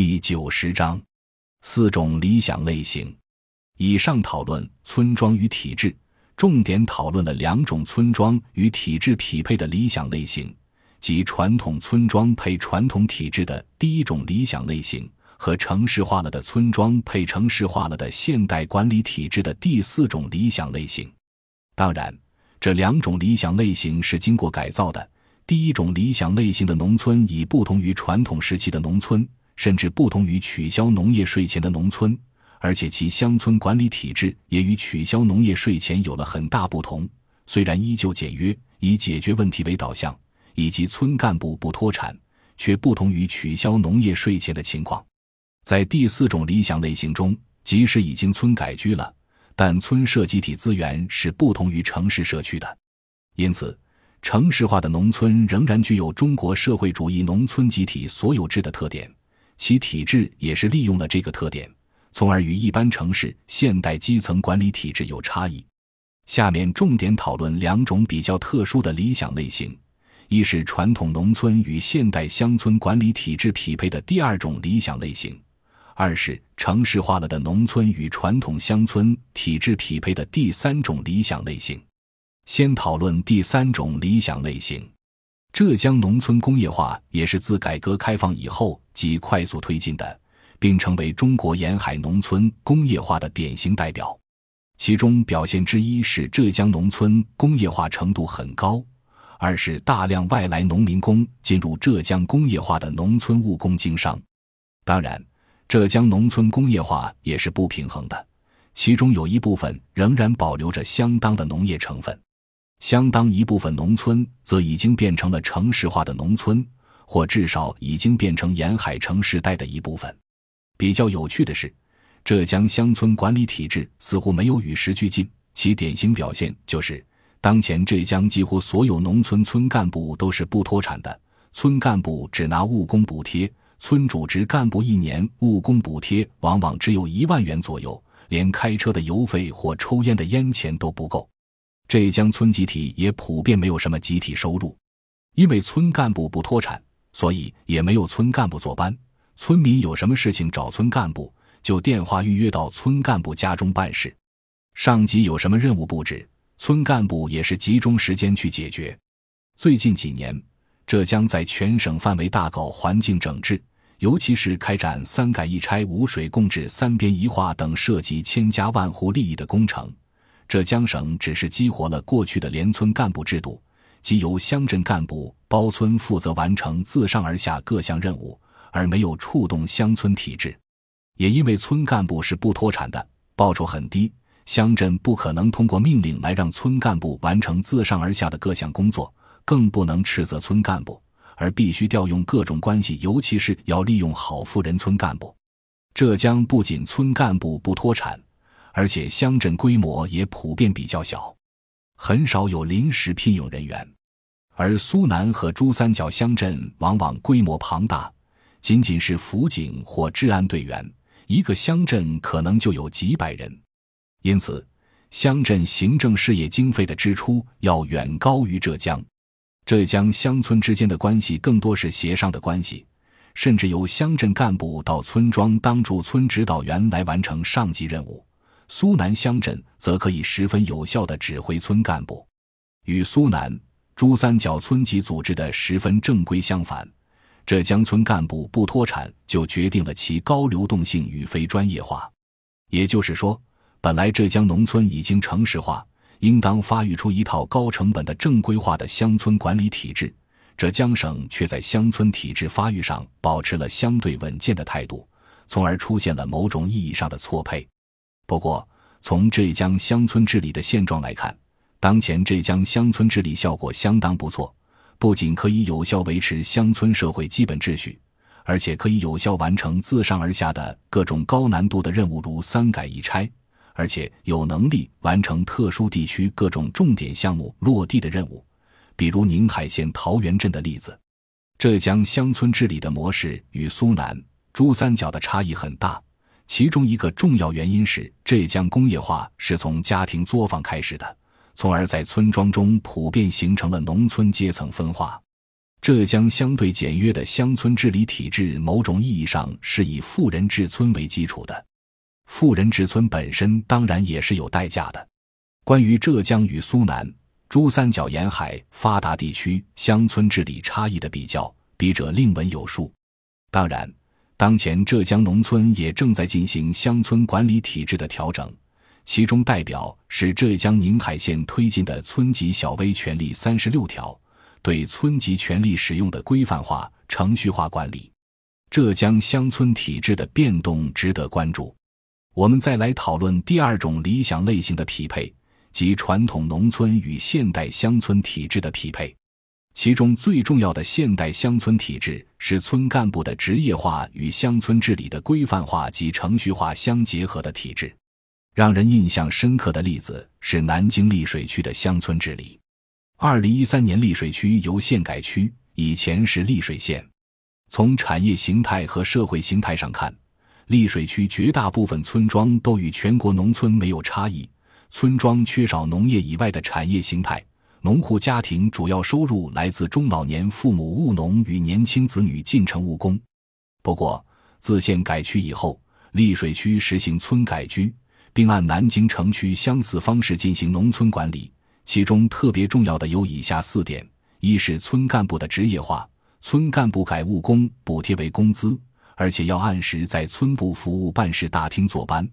第九十章，四种理想类型。以上讨论村庄与体制，重点讨论了两种村庄与体制匹配的理想类型，即传统村庄配传统体制的第一种理想类型，和城市化了的村庄配城市化了的现代管理体制的第四种理想类型。当然，这两种理想类型是经过改造的。第一种理想类型的农村已不同于传统时期的农村，甚至不同于取消农业税前的农村，而且其乡村管理体制也与取消农业税前有了很大不同。虽然依旧简约，以解决问题为导向，以及村干部不脱产，却不同于取消农业税前的情况。在第四种理想类型中，即使已经村改居了，但村社集体资源是不同于城市社区的，因此。城市化的农村仍然具有中国社会主义农村集体所有制的特点，其体制也是利用了这个特点，从而与一般城市现代基层管理体制有差异。下面重点讨论两种比较特殊的理想类型：一是传统农村与现代乡村管理体制匹配的第二种理想类型；二是城市化了的农村与传统乡村体制匹配的第三种理想类型。先讨论第三种理想类型，浙江农村工业化也是自改革开放以后即快速推进的，并成为中国沿海农村工业化的典型代表。其中表现之一是浙江农村工业化程度很高，二是大量外来农民工进入浙江工业化的农村务工经商。当然，浙江农村工业化也是不平衡的，其中有一部分仍然保留着相当的农业成分。相当一部分农村则已经变成了城市化的农村，或至少已经变成沿海城市带的一部分。比较有趣的是，浙江乡村管理体制似乎没有与时俱进，其典型表现就是，当前浙江几乎所有农村村干部都是不脱产的，村干部只拿务工补贴，村主职干部一年务工补贴往往只有一万元左右，连开车的油费或抽烟的烟钱都不够。浙江村集体也普遍没有什么集体收入，因为村干部不脱产，所以也没有村干部坐班。村民有什么事情找村干部，就电话预约到村干部家中办事。上级有什么任务布置，村干部也是集中时间去解决。最近几年，浙江在全省范围大搞环境整治，尤其是开展三改一拆、五水共治、三边一化等涉及千家万户利益的工程。浙江省只是激活了过去的联村干部制度，即由乡镇干部包村负责完成自上而下各项任务，而没有触动乡村体制。也因为村干部是不脱产的，报酬很低，乡镇不可能通过命令来让村干部完成自上而下的各项工作，更不能斥责村干部，而必须调用各种关系，尤其是要利用好富人村干部。浙江不仅村干部不脱产。而且乡镇规模也普遍比较小，很少有临时聘用人员，而苏南和珠三角乡镇往往规模庞大，仅仅是辅警或治安队员，一个乡镇可能就有几百人，因此乡镇行政事业经费的支出要远高于浙江。浙江乡村之间的关系更多是协商的关系，甚至由乡镇干部到村庄当驻村指导员来完成上级任务。苏南乡镇则可以十分有效地指挥村干部，与苏南、珠三角村级组织的十分正规相反。浙江村干部不脱产，就决定了其高流动性与非专业化。也就是说，本来浙江农村已经城市化，应当发育出一套高成本的正规化的乡村管理体制，浙江省却在乡村体制发育上保持了相对稳健的态度，从而出现了某种意义上的错配。不过，从浙江乡村治理的现状来看，当前浙江乡村治理效果相当不错，不仅可以有效维持乡村社会基本秩序，而且可以有效完成自上而下的各种高难度的任务，如三改一拆，而且有能力完成特殊地区各种重点项目落地的任务，比如宁海县桃源镇的例子。浙江乡村治理的模式与苏南、珠三角的差异很大。其中一个重要原因是，浙江工业化是从家庭作坊开始的，从而在村庄中普遍形成了农村阶层分化。浙江相对简约的乡村治理体制，某种意义上是以富人治村为基础的。富人治村本身当然也是有代价的。关于浙江与苏南、珠三角沿海发达地区乡村治理差异的比较，笔者另文有述。当然，当前浙江农村也正在进行乡村管理体制的调整，其中代表是浙江宁海县推进的村级小微权利三十六条。对村级权力使用的规范化、程序化管理，浙江乡村体制的变动值得关注。我们再来讨论第二种理想类型的匹配，即传统农村与现代乡村体制的匹配。其中最重要的现代乡村体制是村干部的职业化与乡村治理的规范化及程序化相结合的体制。让人印象深刻的例子是南京溧水区的乡村治理。二零一三年，溧水区由县改区，以前是溧水县。从产业形态和社会形态上看，溧水区绝大部分村庄都与全国农村没有差异。村庄缺少农业以外的产业形态，农户家庭主要收入来自中老年父母务农与年轻子女进城务工。不过，自县改区以后，溧水区实行村改居，并按南京城区相似方式进行农村管理。其中特别重要的有以下四点：一是村干部的职业化，村干部改务工补贴为工资，而且要按时在村部服务办事大厅坐班；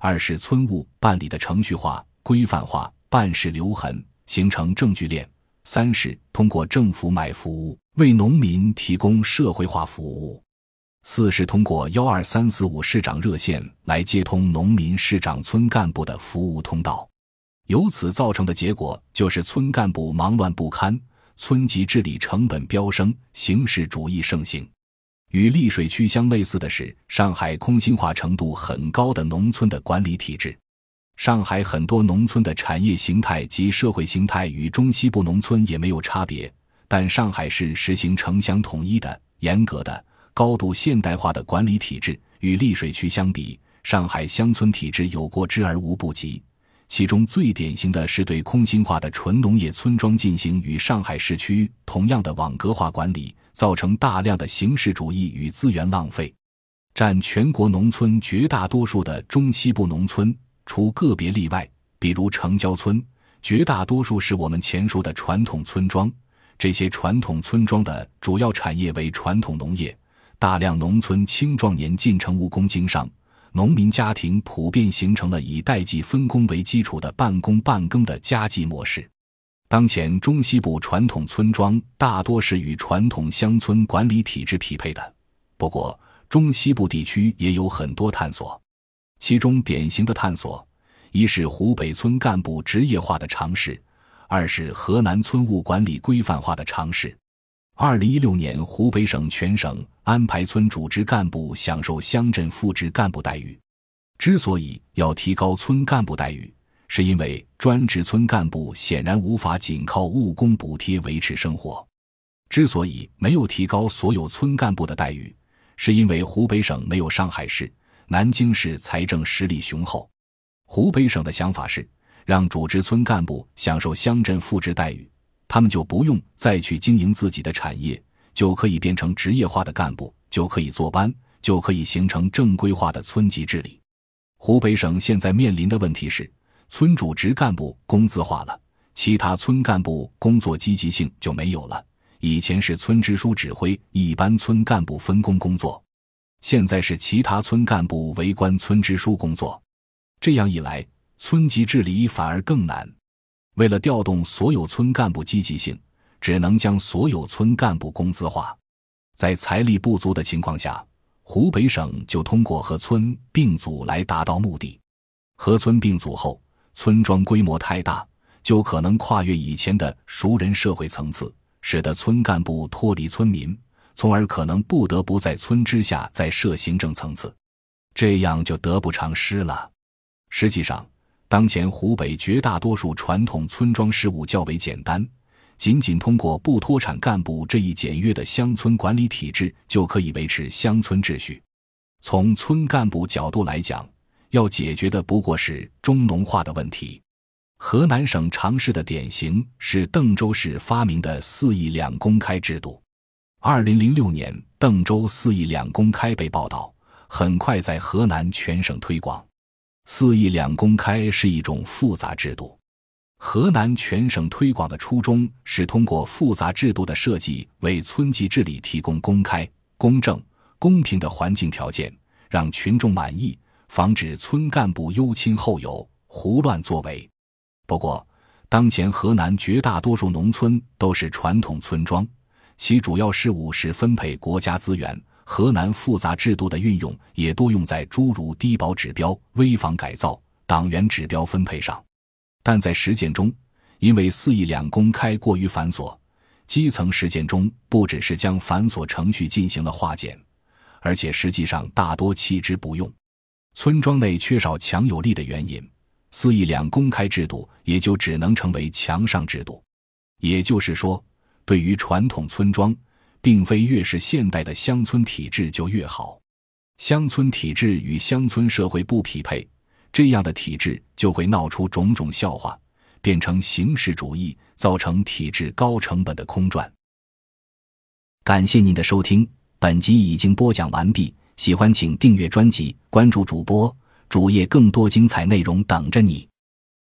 二是村务办理的程序化、规范化，办事留痕，形成证据链；三是通过政府买服务，为农民提供社会化服务；四是通过幺二三四五市长热线来接通农民、市长、村干部的服务通道。由此造成的结果就是村干部忙乱不堪，村级治理成本飙升，形式主义盛行。与溧水区相类似的是，上海空心化程度很高的农村的管理体制。上海很多农村的产业形态及社会形态与中西部农村也没有差别，但上海市实行城乡统一的、严格的、高度现代化的管理体制。与溧水区相比，上海乡村体制有过之而无不及。其中最典型的是对空心化的纯农业村庄进行与上海市区同样的网格化管理，造成大量的形式主义与资源浪费。占全国农村绝大多数的中西部农村，除个别例外，比如城郊村，绝大多数是我们前述的传统村庄。这些传统村庄的主要产业为传统农业，大量农村青壮年进城务工经商。农民家庭普遍形成了以代际分工为基础的半工半耕的家计模式。当前中西部传统村庄大多是与传统乡村管理体制匹配的，不过中西部地区也有很多探索。其中典型的探索，一是湖北村干部职业化的尝试，二是河南村务管理规范化的尝试。二零一六年，湖北省全省安排村组织干部享受乡镇副职干部待遇。之所以要提高村干部待遇，是因为专职村干部显然无法仅靠务工补贴维持生活。之所以没有提高所有村干部的待遇，是因为湖北省没有上海市、南京市财政实力雄厚。湖北省的想法是让主职村干部享受乡镇副职待遇。他们就不用再去经营自己的产业，就可以变成职业化的干部，就可以坐班，就可以形成正规化的村级治理。湖北省现在面临的问题是，村主职干部工资化了，其他村干部工作积极性就没有了。以前是村支书指挥一般村干部分工工作，现在是其他村干部围观村支书工作。这样一来，村级治理反而更难。为了调动所有村干部积极性，只能将所有村干部工资化。在财力不足的情况下，湖北省就通过和村并组来达到目的。和村并组后，村庄规模太大，就可能跨越以前的熟人社会层次，使得村干部脱离村民，从而可能不得不在村之下再设行政层次，这样就得不偿失了。实际上。当前湖北绝大多数传统村庄事务较为简单，仅仅通过不脱产干部这一简约的乡村管理体制就可以维持乡村秩序。从村干部角度来讲，要解决的不过是中农化的问题。河南省尝试的典型是邓州市发明的四亿两公开制度。二零零六年，邓州四义两公开被报道，很快在河南全省推广。四义两公开是一种复杂制度，河南全省推广的初衷是通过复杂制度的设计，为村级治理提供公开、公正、公平的环境条件，让群众满意，防止村干部优亲厚友、胡乱作为。不过，当前河南绝大多数农村都是传统村庄。其主要事务是分配国家资源，河南复杂制度的运用也多用在诸如低保指标、危房改造、党员指标分配上。但在实践中，因为四议两公开过于繁琐，基层实践中不只是将繁琐程序进行了化简，而且实际上大多弃之不用。村庄内缺少强有力的原因，四议两公开制度也就只能成为墙上制度。也就是说。对于传统村庄，并非越是现代的乡村体制就越好。乡村体制与乡村社会不匹配，这样的体制就会闹出种种笑话，变成形式主义，造成体制高成本的空转。感谢您的收听，本集已经播讲完毕。喜欢请订阅专辑，关注主播主页，更多精彩内容等着你。